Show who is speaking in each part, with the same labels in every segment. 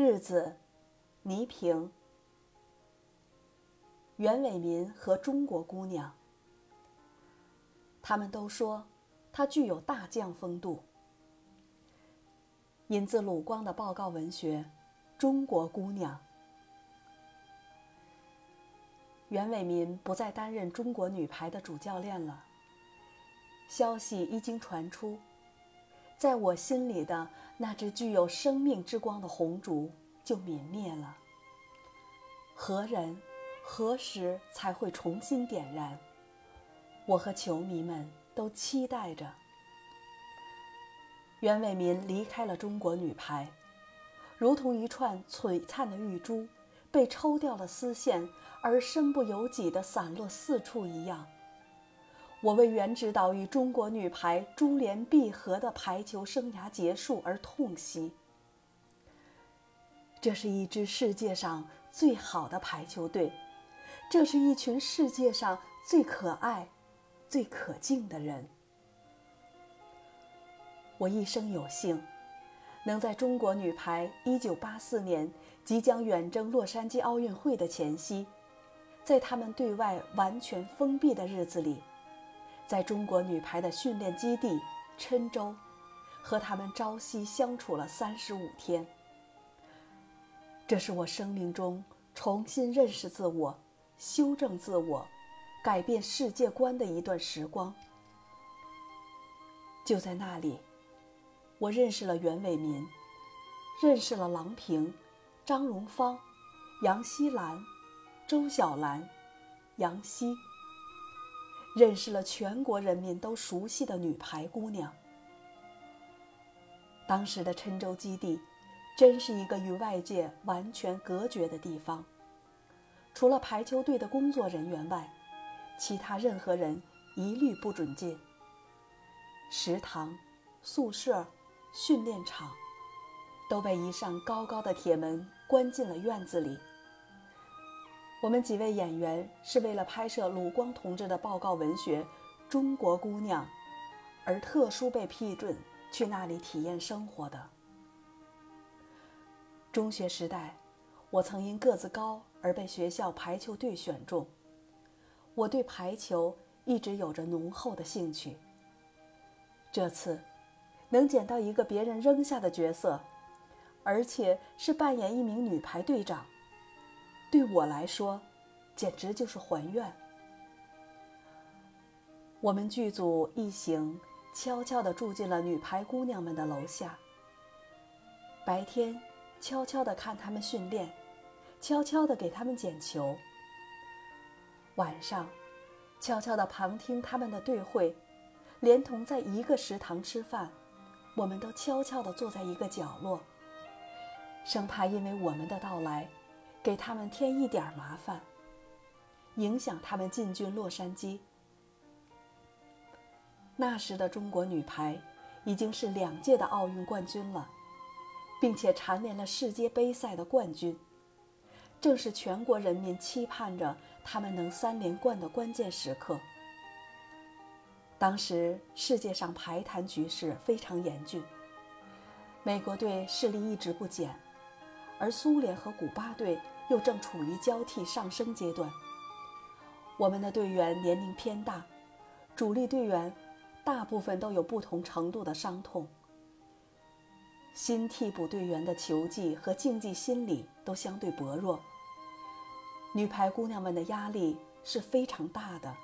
Speaker 1: 日子，倪萍。袁伟民和中国姑娘。他们都说，她具有大将风度。引自鲁光的报告文学《中国姑娘》。袁伟民不再担任中国女排的主教练了。消息一经传出，在我心里的那只具有生命之光的红烛就泯灭了。何人、何时才会重新点燃？我和球迷们都期待着。袁伟民离开了中国女排，如同一串璀璨的玉珠，被抽掉了丝线而身不由己地散落四处一样。我为袁指导与中国女排珠联璧合的排球生涯结束而痛惜。这是一支世界上最好的排球队，这是一群世界上最可爱、最可敬的人。我一生有幸，能在中国女排1984年即将远征洛杉矶奥运会的前夕，在他们对外完全封闭的日子里，在中国女排的训练基地郴州，和他们朝夕相处了35天。这是我生命中重新认识自我、修正自我、改变世界观的一段时光。就在那里。我认识了袁伟民，认识了郎平、张荣芳、杨希兰、周晓兰、杨希，认识了全国人民都熟悉的女排姑娘。当时的郴州基地，真是一个与外界完全隔绝的地方，除了排球队的工作人员外，其他任何人一律不准进。食堂、宿舍。训练场都被一扇高高的铁门关进了院子里。我们几位演员是为了拍摄鲁光同志的报告文学《中国姑娘》，而特殊被批准去那里体验生活的。中学时代，我曾因个子高而被学校排球队选中。我对排球一直有着浓厚的兴趣。这次。能捡到一个别人扔下的角色，而且是扮演一名女排队长，对我来说，简直就是还愿。我们剧组一行悄悄地住进了女排姑娘们的楼下。白天，悄悄地看她们训练，悄悄地给她们捡球；晚上，悄悄地旁听她们的对会，连同在一个食堂吃饭。我们都悄悄地坐在一个角落，生怕因为我们的到来，给他们添一点麻烦，影响他们进军洛杉矶。那时的中国女排已经是两届的奥运冠军了，并且蝉联了世界杯赛的冠军，正是全国人民期盼着他们能三连冠的关键时刻。当时世界上排坛局势非常严峻，美国队势力一直不减，而苏联和古巴队又正处于交替上升阶段。我们的队员年龄偏大，主力队员大部分都有不同程度的伤痛，新替补队员的球技和竞技心理都相对薄弱，女排姑娘们的压力是非常大的。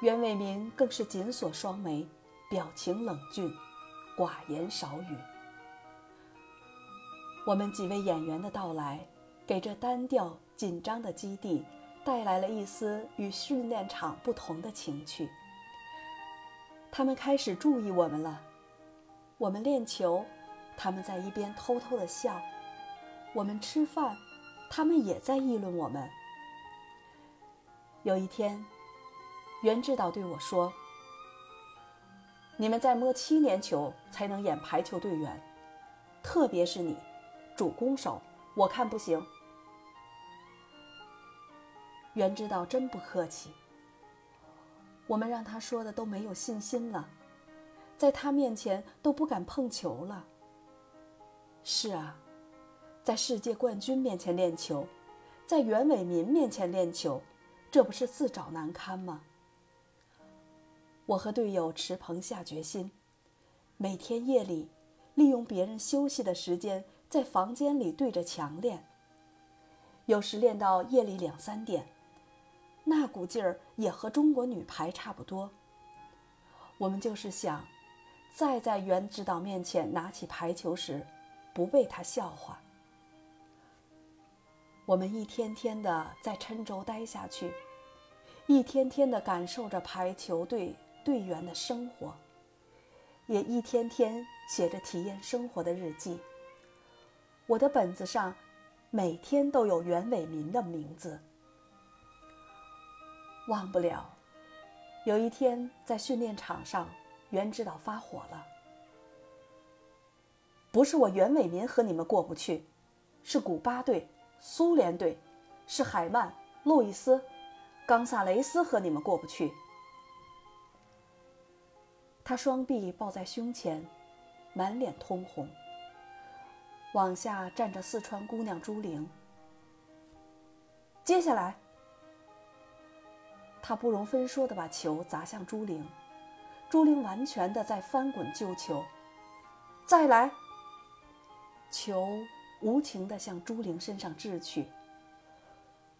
Speaker 1: 袁伟民更是紧锁双眉，表情冷峻，寡言少语。我们几位演员的到来，给这单调紧张的基地带来了一丝与训练场不同的情趣。他们开始注意我们了。我们练球，他们在一边偷偷的笑；我们吃饭，他们也在议论我们。有一天。袁指导对我说：“你们再摸七年球才能演排球队员，特别是你，主攻手，我看不行。”袁指导真不客气。我们让他说的都没有信心了，在他面前都不敢碰球了。是啊，在世界冠军面前练球，在袁伟民面前练球，这不是自找难堪吗？我和队友池鹏下决心，每天夜里利用别人休息的时间，在房间里对着墙练。有时练到夜里两三点，那股劲儿也和中国女排差不多。我们就是想，再在袁指导面前拿起排球时，不被他笑话。我们一天天的在郴州待下去，一天天的感受着排球队。队员的生活，也一天天写着体验生活的日记。我的本子上，每天都有袁伟民的名字。忘不了，有一天在训练场上，袁指导发火了。不是我袁伟民和你们过不去，是古巴队、苏联队，是海曼、路易斯、冈萨雷斯和你们过不去。他双臂抱在胸前，满脸通红。往下站着四川姑娘朱玲。接下来，他不容分说的把球砸向朱玲，朱玲完全的在翻滚救球。再来，球无情的向朱玲身上掷去。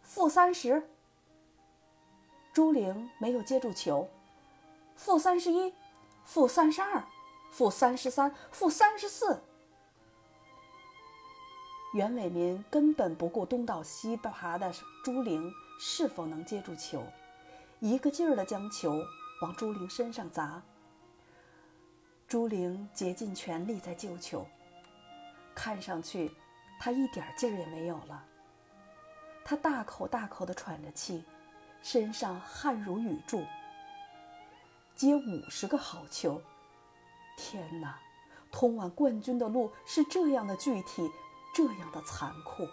Speaker 1: 负三十，朱玲没有接住球。负三十一。负三十二，负三十三，负三十四。袁伟民根本不顾东倒西爬的朱玲是否能接住球，一个劲儿的将球往朱玲身上砸。朱玲竭尽全力在救球，看上去她一点劲儿也没有了。她大口大口的喘着气，身上汗如雨柱。接五十个好球，天哪！通往冠军的路是这样的具体，这样的残酷。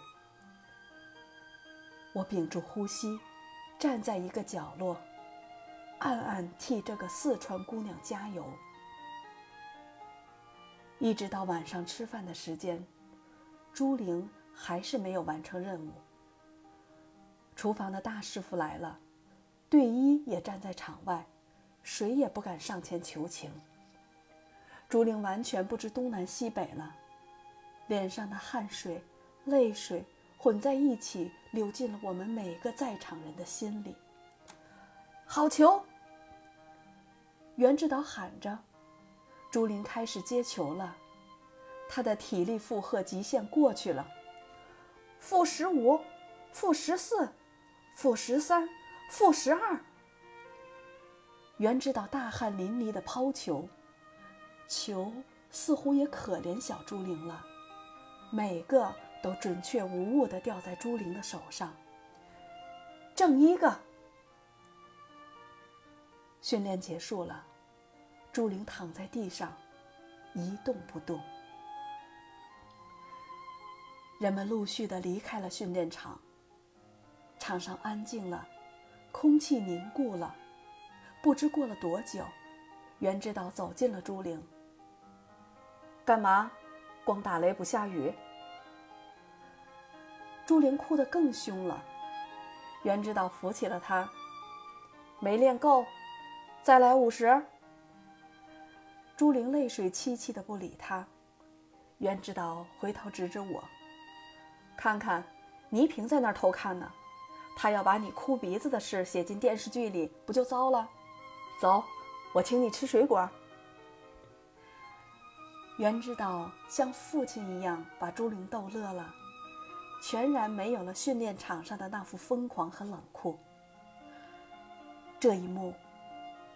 Speaker 1: 我屏住呼吸，站在一个角落，暗暗替这个四川姑娘加油。一直到晚上吃饭的时间，朱玲还是没有完成任务。厨房的大师傅来了，队医也站在场外。谁也不敢上前求情。朱玲完全不知东南西北了，脸上的汗水、泪水混在一起，流进了我们每个在场人的心里。好球！袁指导喊着，朱玲开始接球了，她的体力负荷极限过去了。负十五，负十四，负十三，负十二。袁指导大汗淋漓的抛球，球似乎也可怜小朱玲了，每个都准确无误的掉在朱玲的手上。正一个。训练结束了，朱玲躺在地上，一动不动。人们陆续的离开了训练场，场上安静了，空气凝固了。不知过了多久，袁指导走进了朱玲。干嘛？光打雷不下雨？朱玲哭得更凶了。袁指导扶起了她。没练够，再来五十。朱玲泪水凄凄的不理他。袁指导回头指指我，看看，倪萍在那儿偷看呢。他要把你哭鼻子的事写进电视剧里，不就糟了？走，我请你吃水果。袁指导像父亲一样把朱玲逗乐了，全然没有了训练场上的那副疯狂和冷酷。这一幕，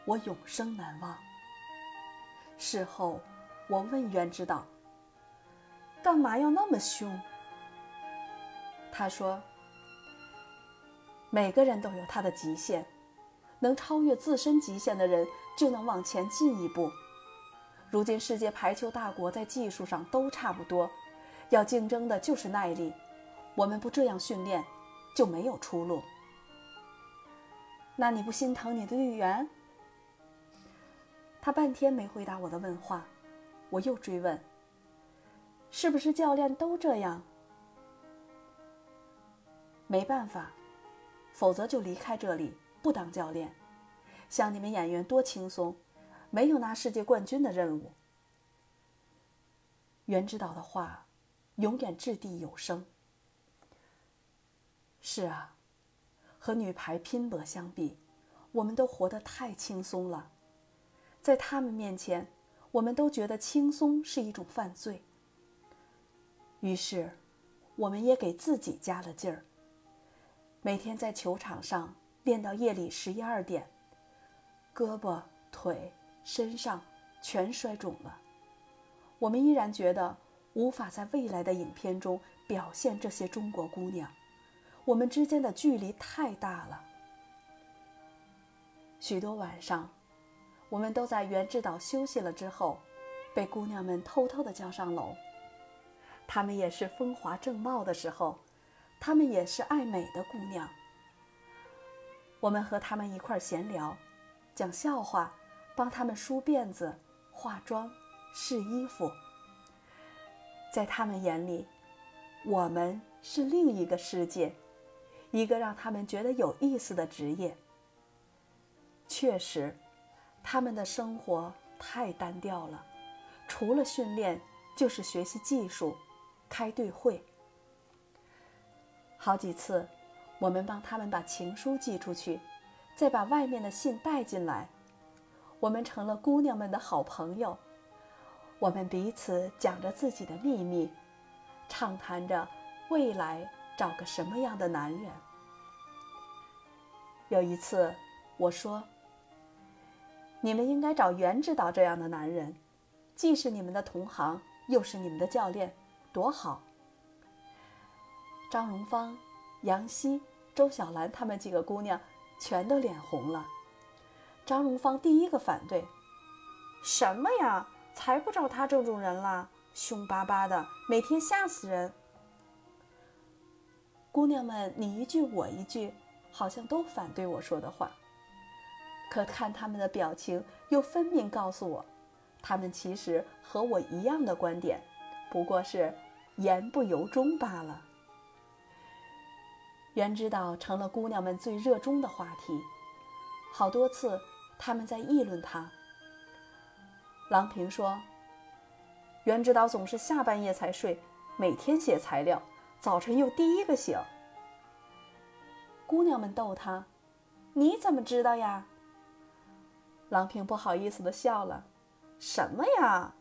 Speaker 1: 我永生难忘。事后，我问袁指导：“干嘛要那么凶？”他说：“每个人都有他的极限。”能超越自身极限的人，就能往前进一步。如今世界排球大国在技术上都差不多，要竞争的就是耐力。我们不这样训练，就没有出路。那你不心疼你的队员？他半天没回答我的问话，我又追问：是不是教练都这样？没办法，否则就离开这里，不当教练。像你们演员多轻松，没有拿世界冠军的任务。袁指导的话，永远掷地有声。是啊，和女排拼搏相比，我们都活得太轻松了。在他们面前，我们都觉得轻松是一种犯罪。于是，我们也给自己加了劲儿。每天在球场上练到夜里十一二点。胳膊、腿、身上全摔肿了，我们依然觉得无法在未来的影片中表现这些中国姑娘，我们之间的距离太大了。许多晚上，我们都在原治岛休息了之后，被姑娘们偷偷的叫上楼。她们也是风华正茂的时候，她们也是爱美的姑娘。我们和她们一块闲聊。讲笑话，帮他们梳辫子、化妆、试衣服。在他们眼里，我们是另一个世界，一个让他们觉得有意思的职业。确实，他们的生活太单调了，除了训练就是学习技术、开队会。好几次，我们帮他们把情书寄出去。再把外面的信带进来，我们成了姑娘们的好朋友。我们彼此讲着自己的秘密，畅谈着未来找个什么样的男人。有一次，我说：“你们应该找袁指导这样的男人，既是你们的同行，又是你们的教练，多好。”张荣芳、杨希、周小兰他们几个姑娘。全都脸红了。张荣芳第一个反对：“什么呀？才不找他这种人啦，凶巴巴的，每天吓死人。”姑娘们你一句我一句，好像都反对我说的话。可看他们的表情，又分明告诉我，他们其实和我一样的观点，不过是言不由衷罢了。袁指导成了姑娘们最热衷的话题，好多次他们在议论他。郎平说：“袁指导总是下半夜才睡，每天写材料，早晨又第一个醒。”姑娘们逗他：“你怎么知道呀？”郎平不好意思的笑了：“什么呀？”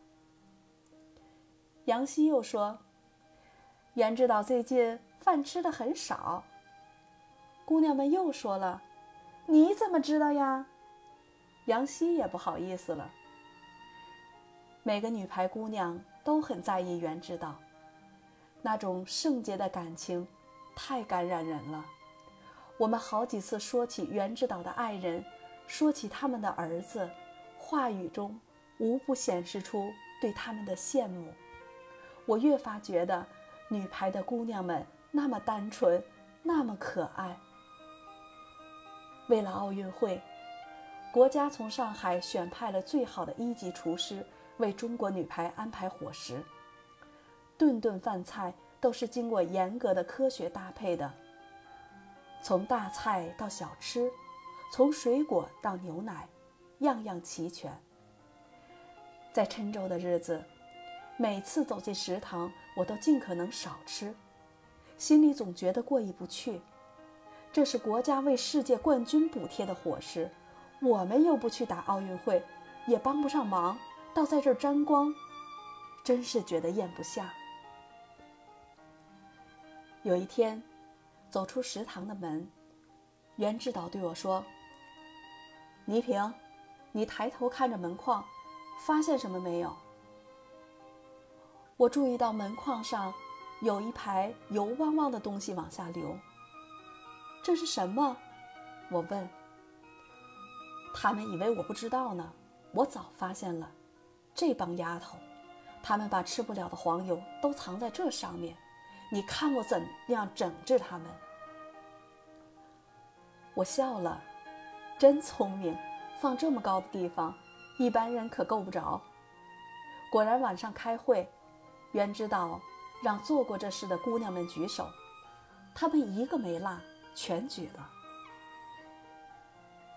Speaker 1: 杨希又说：“袁指导最近饭吃的很少。”姑娘们又说了：“你怎么知道呀？”杨希也不好意思了。每个女排姑娘都很在意袁指导，那种圣洁的感情太感染人了。我们好几次说起袁指导的爱人，说起他们的儿子，话语中无不显示出对他们的羡慕。我越发觉得女排的姑娘们那么单纯，那么可爱。为了奥运会，国家从上海选派了最好的一级厨师为中国女排安排伙食。顿顿饭菜都是经过严格的科学搭配的，从大菜到小吃，从水果到牛奶，样样齐全。在郴州的日子，每次走进食堂，我都尽可能少吃，心里总觉得过意不去。这是国家为世界冠军补贴的伙食，我们又不去打奥运会，也帮不上忙，倒在这儿沾光，真是觉得咽不下。有一天，走出食堂的门，袁指导对我说：“倪萍，你抬头看着门框，发现什么没有？”我注意到门框上有一排油汪汪的东西往下流。这是什么？我问。他们以为我不知道呢。我早发现了，这帮丫头，他们把吃不了的黄油都藏在这上面。你看我怎样整治他们？我笑了，真聪明，放这么高的地方，一般人可够不着。果然，晚上开会，袁指导让做过这事的姑娘们举手。她们一个没落，全举了。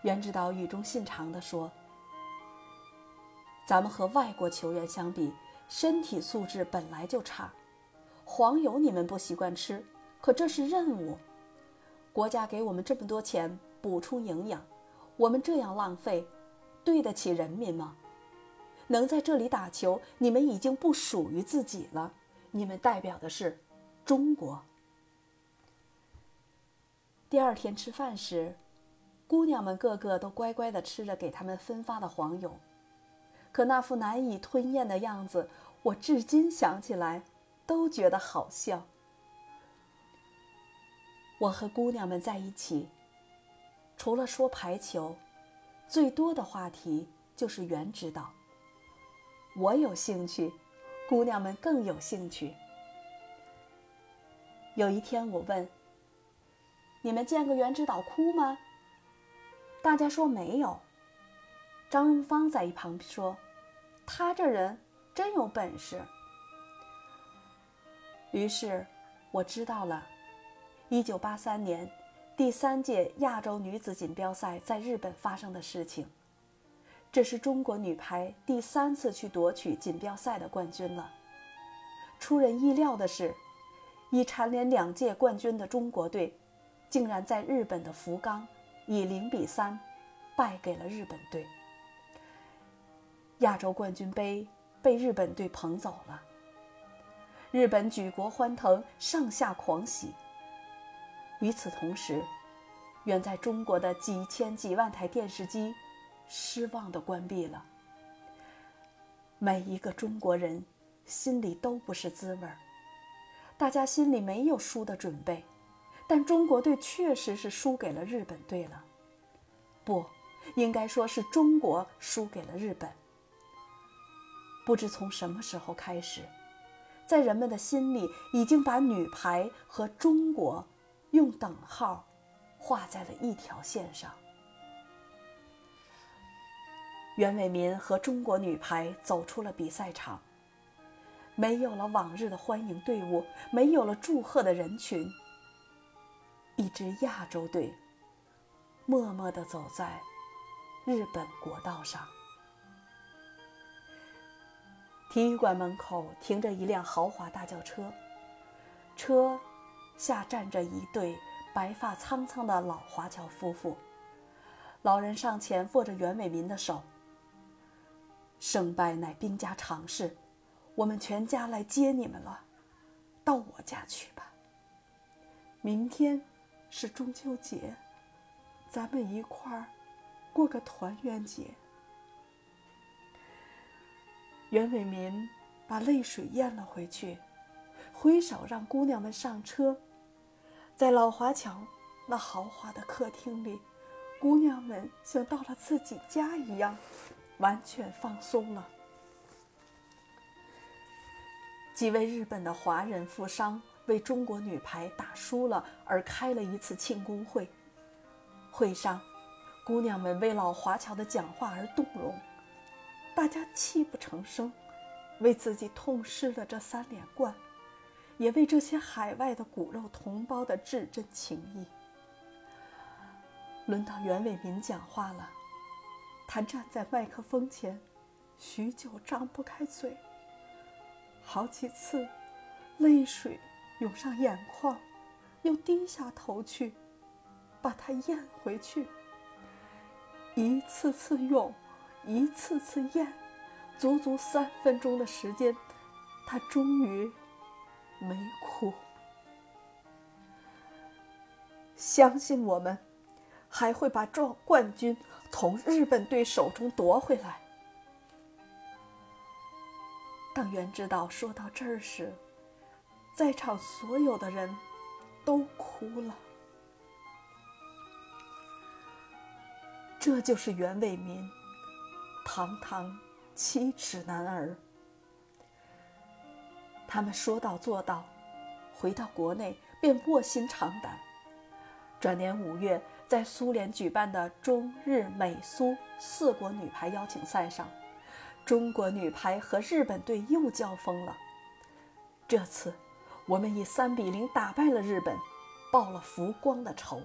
Speaker 1: 袁指导语重心长地说：“咱们和外国球员相比，身体素质本来就差。黄油你们不习惯吃，可这是任务。国家给我们这么多钱补充营养，我们这样浪费，对得起人民吗？能在这里打球，你们已经不属于自己了，你们代表的是中国。”第二天吃饭时。姑娘们个个都乖乖地吃着给他们分发的黄油，可那副难以吞咽的样子，我至今想起来都觉得好笑。我和姑娘们在一起，除了说排球，最多的话题就是袁指导。我有兴趣，姑娘们更有兴趣。有一天我问：“你们见过袁指导哭吗？”大家说没有。张荣芳在一旁说：“他这人真有本事。”于是，我知道了，一九八三年第三届亚洲女子锦标赛在日本发生的事情。这是中国女排第三次去夺取锦标赛的冠军了。出人意料的是，已蝉联两届冠军的中国队，竟然在日本的福冈。以零比三败给了日本队，亚洲冠军杯被日本队捧走了。日本举国欢腾，上下狂喜。与此同时，远在中国的几千几万台电视机失望地关闭了。每一个中国人心里都不是滋味儿，大家心里没有输的准备。但中国队确实是输给了日本队了，不，应该说是中国输给了日本。不知从什么时候开始，在人们的心里已经把女排和中国用等号画在了一条线上。袁伟民和中国女排走出了比赛场，没有了往日的欢迎队伍，没有了祝贺的人群。一支亚洲队默默地走在日本国道上。体育馆门口停着一辆豪华大轿车，车下站着一对白发苍苍的老华侨夫妇。老人上前握着袁伟民的手：“胜败乃兵家常事，我们全家来接你们了，到我家去吧。明天。”是中秋节，咱们一块儿过个团圆节。袁伟民把泪水咽了回去，挥手让姑娘们上车。在老华侨那豪华的客厅里，姑娘们像到了自己家一样，完全放松了。几位日本的华人富商。为中国女排打输了而开了一次庆功会，会上，姑娘们为老华侨的讲话而动容，大家泣不成声，为自己痛失了这三连冠，也为这些海外的骨肉同胞的至真情谊。轮到袁伟民讲话了，他站在麦克风前，许久张不开嘴，好几次，泪水。涌上眼眶，又低下头去，把它咽回去。一次次涌，一次次咽，足足三分钟的时间，他终于没哭。相信我们，还会把状冠军从日本队手中夺回来。当袁指导说到这儿时，在场所有的人都哭了。这就是袁伟民，堂堂七尺男儿。他们说到做到，回到国内便卧薪尝胆。转年五月，在苏联举办的中日美苏四国女排邀请赛上，中国女排和日本队又交锋了。这次。我们以三比零打败了日本，报了浮光的仇。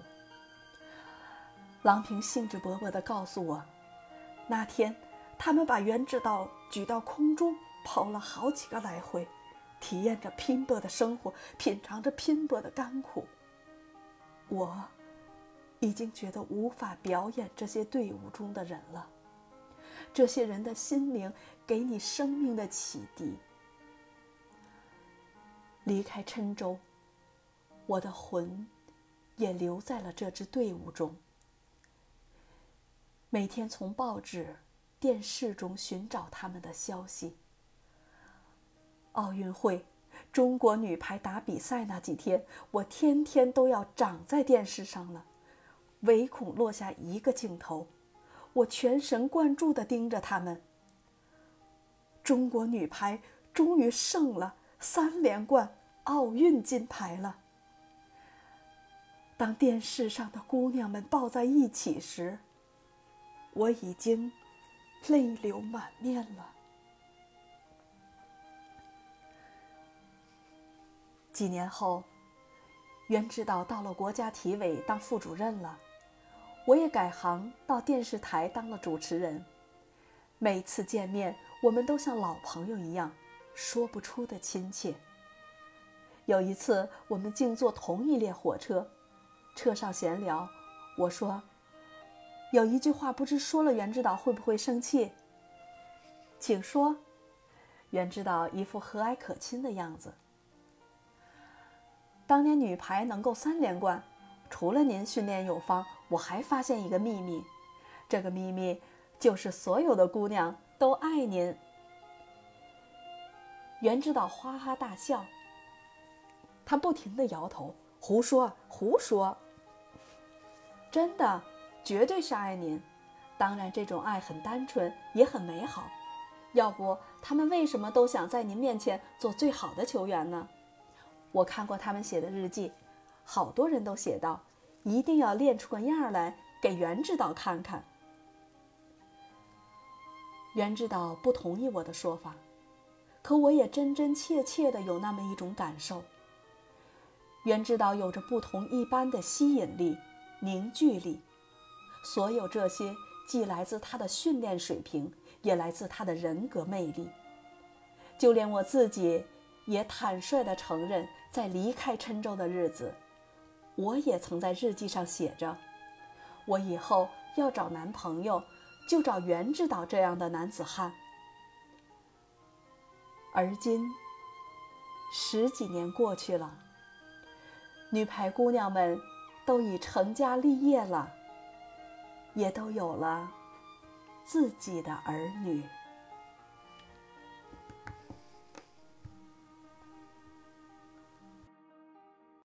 Speaker 1: 郎平兴致勃勃地告诉我，那天他们把袁指导举到空中跑了好几个来回，体验着拼搏的生活，品尝着拼搏的甘苦。我已经觉得无法表演这些队伍中的人了。这些人的心灵给你生命的启迪。离开郴州，我的魂也留在了这支队伍中。每天从报纸、电视中寻找他们的消息。奥运会，中国女排打比赛那几天，我天天都要长在电视上了，唯恐落下一个镜头，我全神贯注地盯着他们。中国女排终于胜了，三连冠！奥运金牌了。当电视上的姑娘们抱在一起时，我已经泪流满面了。几年后，袁指导到了国家体委当副主任了，我也改行到电视台当了主持人。每次见面，我们都像老朋友一样，说不出的亲切。有一次，我们竟坐同一列火车，车上闲聊。我说：“有一句话，不知说了袁指导会不会生气？”请说。袁指导一副和蔼可亲的样子。当年女排能够三连冠，除了您训练有方，我还发现一个秘密。这个秘密就是所有的姑娘都爱您。袁指导哈哈大笑。他不停地摇头，胡说，胡说。真的，绝对是爱您。当然，这种爱很单纯，也很美好。要不，他们为什么都想在您面前做最好的球员呢？我看过他们写的日记，好多人都写道：“一定要练出个样来给袁指导看看。”袁指导不同意我的说法，可我也真真切切的有那么一种感受。袁指导有着不同一般的吸引力、凝聚力，所有这些既来自他的训练水平，也来自他的人格魅力。就连我自己也坦率地承认，在离开郴州的日子，我也曾在日记上写着：我以后要找男朋友，就找袁指导这样的男子汉。而今，十几年过去了。女排姑娘们都已成家立业了，也都有了自己的儿女。